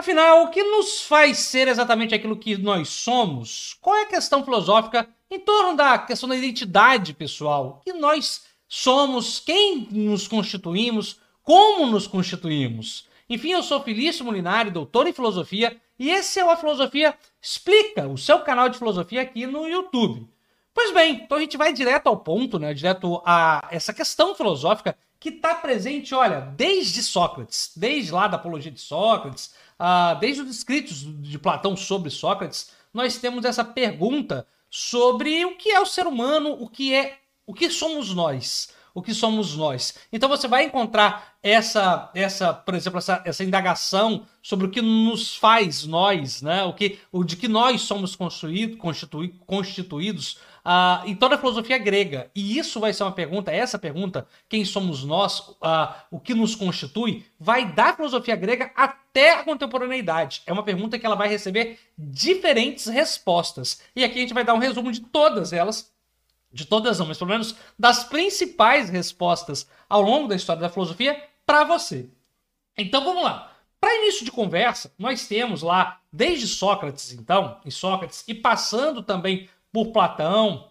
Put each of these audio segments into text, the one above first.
Afinal, o que nos faz ser exatamente aquilo que nós somos? Qual é a questão filosófica em torno da questão da identidade pessoal? O que nós somos, quem nos constituímos, como nos constituímos? Enfim, eu sou Felício Molinari, doutor em filosofia, e esse é o A Filosofia Explica, o seu canal de filosofia aqui no YouTube. Pois bem, então a gente vai direto ao ponto, né? Direto a essa questão filosófica que está presente, olha, desde Sócrates, desde lá da apologia de Sócrates, uh, desde os escritos de Platão sobre Sócrates, nós temos essa pergunta sobre o que é o ser humano, o que é, o que somos nós o que somos nós. Então você vai encontrar essa, essa por exemplo, essa, essa indagação sobre o que nos faz nós, né? o, que, o de que nós somos construído, constituí, constituídos uh, em toda a filosofia grega. E isso vai ser uma pergunta, essa pergunta, quem somos nós, uh, o que nos constitui, vai da filosofia grega até a contemporaneidade. É uma pergunta que ela vai receber diferentes respostas. E aqui a gente vai dar um resumo de todas elas de todas não, mas pelo menos das principais respostas ao longo da história da filosofia para você. Então vamos lá. Para início de conversa, nós temos lá, desde Sócrates, então, em Sócrates, e passando também por Platão,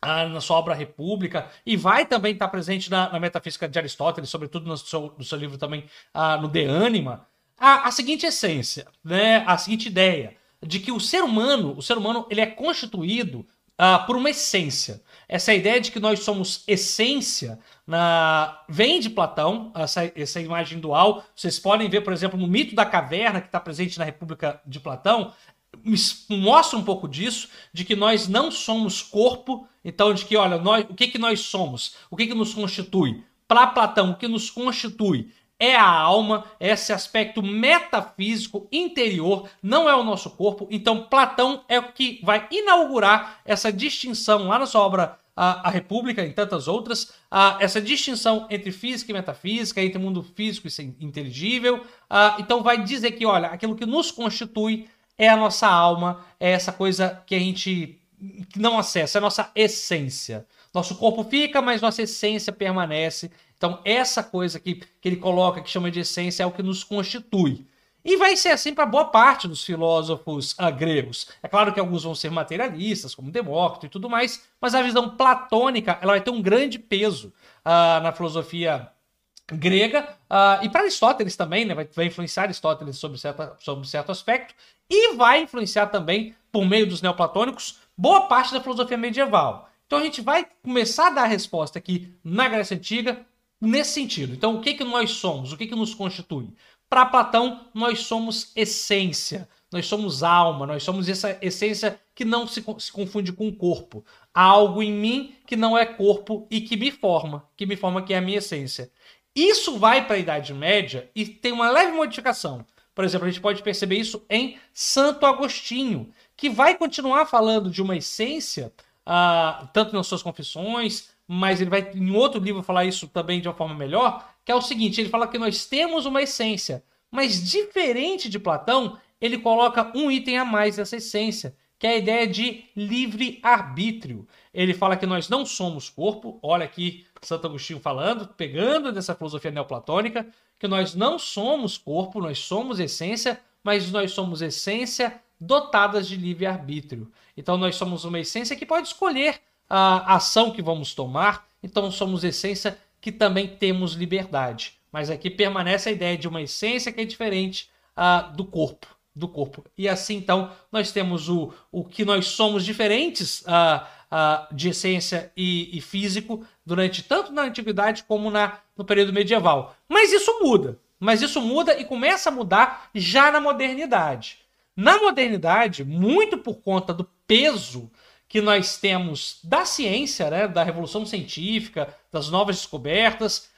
ah, na sua obra República, e vai também estar presente na, na Metafísica de Aristóteles, sobretudo no seu, no seu livro também, ah, no De Anima, a, a seguinte essência, né, a seguinte ideia, de que o ser humano, o ser humano, ele é constituído ah, por uma essência. Essa ideia de que nós somos essência na... vem de Platão, essa, essa imagem dual. Vocês podem ver, por exemplo, no mito da caverna, que está presente na República de Platão, mostra um pouco disso, de que nós não somos corpo, então de que, olha, nós, o que, que nós somos? O que, que nos constitui? Para Platão, o que nos constitui é a alma, esse aspecto metafísico interior, não é o nosso corpo. Então, Platão é o que vai inaugurar essa distinção lá na sua obra A, a República e tantas outras, a, essa distinção entre física e metafísica, entre mundo físico e inteligível. A, então, vai dizer que, olha, aquilo que nos constitui é a nossa alma, é essa coisa que a gente não acessa, é a nossa essência. Nosso corpo fica, mas nossa essência permanece. Então, essa coisa que, que ele coloca, que chama de essência, é o que nos constitui. E vai ser assim para boa parte dos filósofos uh, gregos. É claro que alguns vão ser materialistas, como Demócrito e tudo mais, mas a visão platônica ela vai ter um grande peso uh, na filosofia grega uh, e para Aristóteles também, né, vai, vai, influenciar Aristóteles sobre, certa, sobre certo aspecto e vai influenciar também, por meio dos neoplatônicos, boa parte da filosofia medieval. Então a gente vai começar a dar a resposta aqui na Grécia Antiga, nesse sentido. Então, o que, que nós somos? O que, que nos constitui? Para Platão, nós somos essência, nós somos alma, nós somos essa essência que não se, se confunde com o corpo. Há algo em mim que não é corpo e que me forma, que me forma que é a minha essência. Isso vai para a Idade Média e tem uma leve modificação. Por exemplo, a gente pode perceber isso em Santo Agostinho, que vai continuar falando de uma essência, uh, tanto nas suas confissões, mas ele vai em outro livro falar isso também de uma forma melhor, que é o seguinte, ele fala que nós temos uma essência, mas diferente de Platão, ele coloca um item a mais dessa essência, que é a ideia de livre arbítrio. Ele fala que nós não somos corpo, olha aqui Santo Agostinho falando, pegando dessa filosofia neoplatônica, que nós não somos corpo, nós somos essência, mas nós somos essência dotadas de livre arbítrio. Então nós somos uma essência que pode escolher a ação que vamos tomar, então somos essência que também temos liberdade. Mas aqui permanece a ideia de uma essência que é diferente uh, do corpo. Do corpo. E assim, então, nós temos o, o que nós somos diferentes uh, uh, de essência e, e, físico durante tanto na antiguidade como na, no período medieval. Mas isso muda. Mas isso muda e começa a mudar já na modernidade. Na modernidade, muito por conta do peso que nós temos da ciência, né, da revolução científica, das novas descobertas,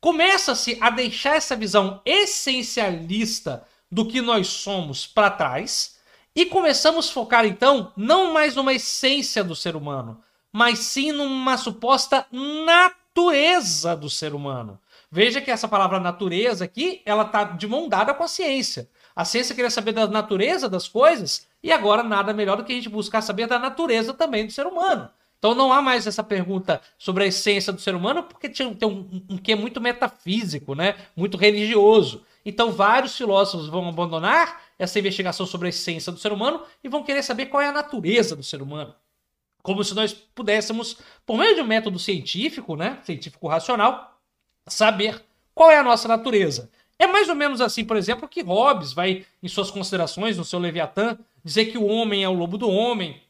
começa-se a deixar essa visão essencialista do que nós somos para trás e começamos a focar então não mais numa essência do ser humano, mas sim numa suposta natureza do ser humano. Veja que essa palavra natureza aqui, ela está de mão dada com a ciência. A ciência queria saber da natureza das coisas e agora nada melhor do que a gente buscar saber da natureza também do ser humano. Então não há mais essa pergunta sobre a essência do ser humano, porque tem um, um, um que é muito metafísico, né? muito religioso. Então vários filósofos vão abandonar essa investigação sobre a essência do ser humano e vão querer saber qual é a natureza do ser humano. Como se nós pudéssemos, por meio de um método científico, né, científico racional, saber qual é a nossa natureza. É mais ou menos assim, por exemplo, que Hobbes vai, em suas considerações, no seu Leviatã, dizer que o homem é o lobo do homem,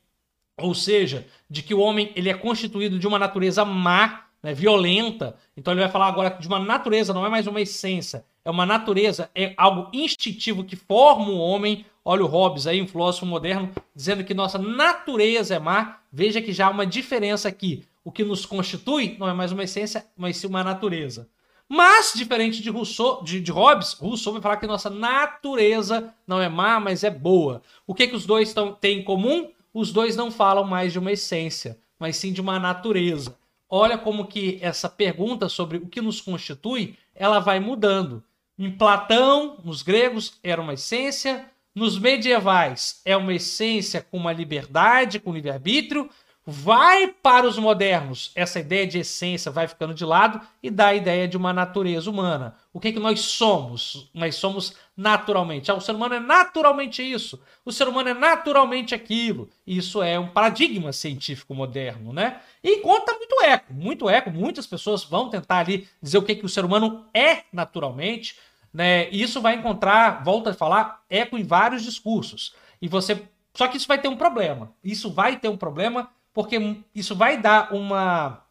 ou seja, de que o homem ele é constituído de uma natureza má, né, violenta. Então ele vai falar agora de uma natureza, não é mais uma essência, é uma natureza, é algo instintivo que forma o homem. Olha o Hobbes aí, um filósofo moderno, dizendo que nossa natureza é má. Veja que já há uma diferença aqui. O que nos constitui não é mais uma essência, mas sim uma natureza. Mas, diferente de, Rousseau, de, de Hobbes, Rousseau vai falar que nossa natureza não é má, mas é boa. O que, que os dois tão, têm em comum? Os dois não falam mais de uma essência, mas sim de uma natureza. Olha como que essa pergunta sobre o que nos constitui, ela vai mudando. Em Platão, nos gregos, era uma essência. Nos medievais, é uma essência com uma liberdade, com livre-arbítrio. Vai para os modernos, essa ideia de essência vai ficando de lado e dá a ideia de uma natureza humana. O que, que nós somos? Nós somos naturalmente. Ah, o ser humano é naturalmente isso, o ser humano é naturalmente aquilo. Isso é um paradigma científico moderno, né? E conta muito eco, muito eco. Muitas pessoas vão tentar ali dizer o que, que o ser humano é naturalmente, né? E isso vai encontrar, volta a falar, eco em vários discursos. E você. Só que isso vai ter um problema. Isso vai ter um problema porque isso vai dar uma,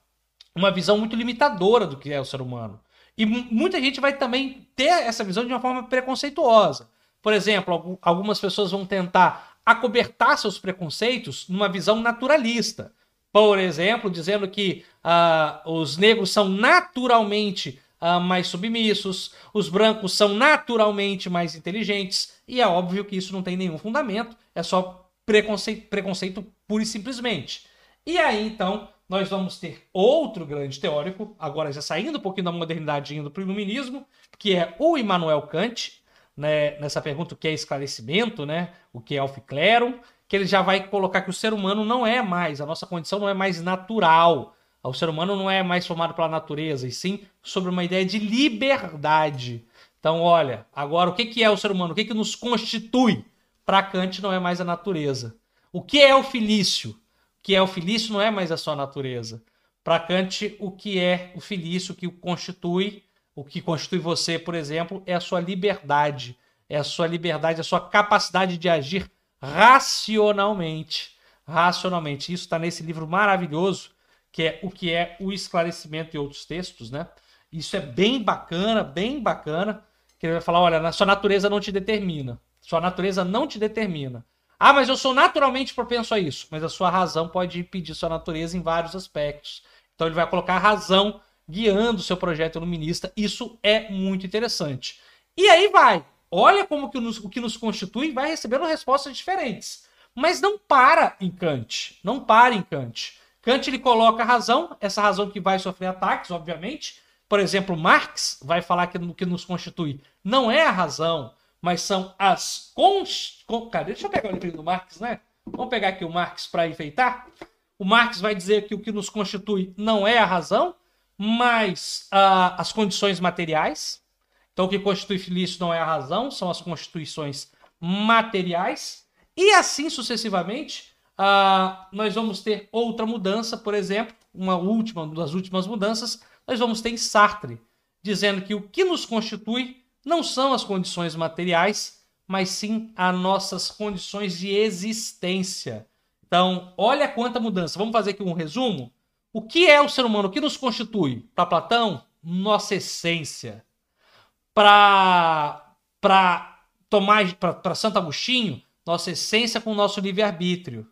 uma visão muito limitadora do que é o ser humano. E muita gente vai também ter essa visão de uma forma preconceituosa. Por exemplo, algumas pessoas vão tentar acobertar seus preconceitos numa visão naturalista. Por exemplo, dizendo que uh, os negros são naturalmente uh, mais submissos, os brancos são naturalmente mais inteligentes, e é óbvio que isso não tem nenhum fundamento, é só preconceito, preconceito pura e simplesmente. E aí, então, nós vamos ter outro grande teórico, agora já saindo um pouquinho da modernidade e indo para o iluminismo, que é o Immanuel Kant, né, nessa pergunta o que é esclarecimento, né, o que é alficlerum, que ele já vai colocar que o ser humano não é mais, a nossa condição não é mais natural, o ser humano não é mais formado pela natureza, e sim sobre uma ideia de liberdade. Então, olha, agora o que é o ser humano? O que, que nos constitui? Para Kant não é mais a natureza. O que é o filício? Que é o filício não é mais a sua natureza. Para Kant, o que é o filício, o que o constitui, o que constitui você, por exemplo, é a sua liberdade. É a sua liberdade, a sua capacidade de agir racionalmente. Racionalmente. Isso está nesse livro maravilhoso, que é o que é o esclarecimento e outros textos, né? Isso é bem bacana, bem bacana. Que ele vai falar: olha, sua natureza não te determina. Sua natureza não te determina. Ah, mas eu sou naturalmente propenso a isso. Mas a sua razão pode impedir sua natureza em vários aspectos. Então ele vai colocar a razão guiando o seu projeto iluminista. Isso é muito interessante. E aí vai. Olha como que nos, o que nos constitui vai recebendo respostas diferentes. Mas não para em Kant. Não para em Kant. Kant ele coloca a razão, essa razão que vai sofrer ataques, obviamente. Por exemplo, Marx vai falar que o que nos constitui não é a razão, mas são as cons... Cara, deixa eu pegar o livro do Marx, né? Vamos pegar aqui o Marx para enfeitar. O Marx vai dizer que o que nos constitui não é a razão, mas uh, as condições materiais. Então, o que constitui feliz não é a razão, são as constituições materiais. E assim sucessivamente, uh, nós vamos ter outra mudança, por exemplo, uma última, uma das últimas mudanças, nós vamos ter em Sartre, dizendo que o que nos constitui não são as condições materiais, mas sim as nossas condições de existência. Então, olha quanta mudança. Vamos fazer aqui um resumo. O que é o ser humano? O que nos constitui? Para Platão, nossa essência. Para para Tomás, para Santo Agostinho, nossa essência com o nosso livre-arbítrio.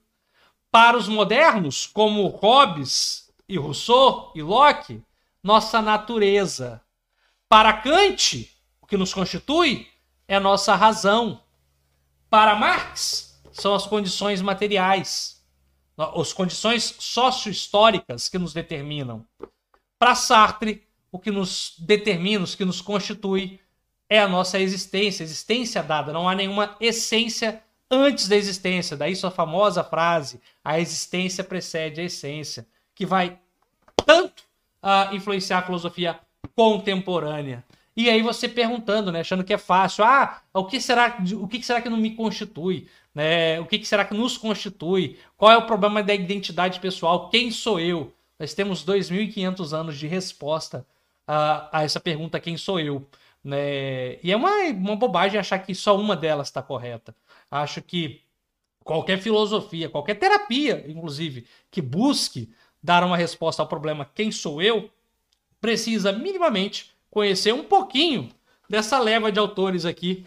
Para os modernos, como Hobbes e Rousseau e Locke, nossa natureza. Para Kant, que nos constitui é a nossa razão. Para Marx, são as condições materiais, as condições sócio-históricas que nos determinam. Para Sartre, o que nos determina, o que nos constitui é a nossa existência, existência dada. Não há nenhuma essência antes da existência. Daí sua famosa frase: a existência precede a essência, que vai tanto uh, influenciar a filosofia contemporânea. E aí você perguntando, né, achando que é fácil. Ah, o que será, o que será que não me constitui? Né? O que será que nos constitui? Qual é o problema da identidade pessoal? Quem sou eu? Nós temos 2.500 anos de resposta a, a, essa pergunta: quem sou eu? Né? E é uma, uma bobagem achar que só uma delas está correta. Acho que qualquer filosofia, qualquer terapia, inclusive, que busque dar uma resposta ao problema quem sou eu, precisa minimamente conhecer um pouquinho dessa leva de autores aqui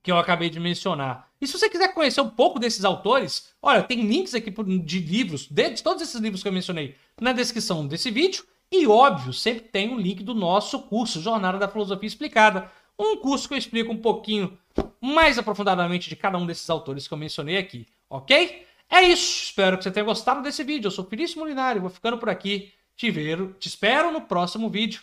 que eu acabei de mencionar. E se você quiser conhecer um pouco desses autores, olha, tem links aqui de livros, de todos esses livros que eu mencionei, na descrição desse vídeo. E óbvio, sempre tem um link do nosso curso Jornada da Filosofia Explicada, um curso que eu explico um pouquinho mais aprofundadamente de cada um desses autores que eu mencionei aqui, ok? É isso, espero que você tenha gostado desse vídeo. Eu sou Felício Molinário, vou ficando por aqui. Te, ver, te espero no próximo vídeo.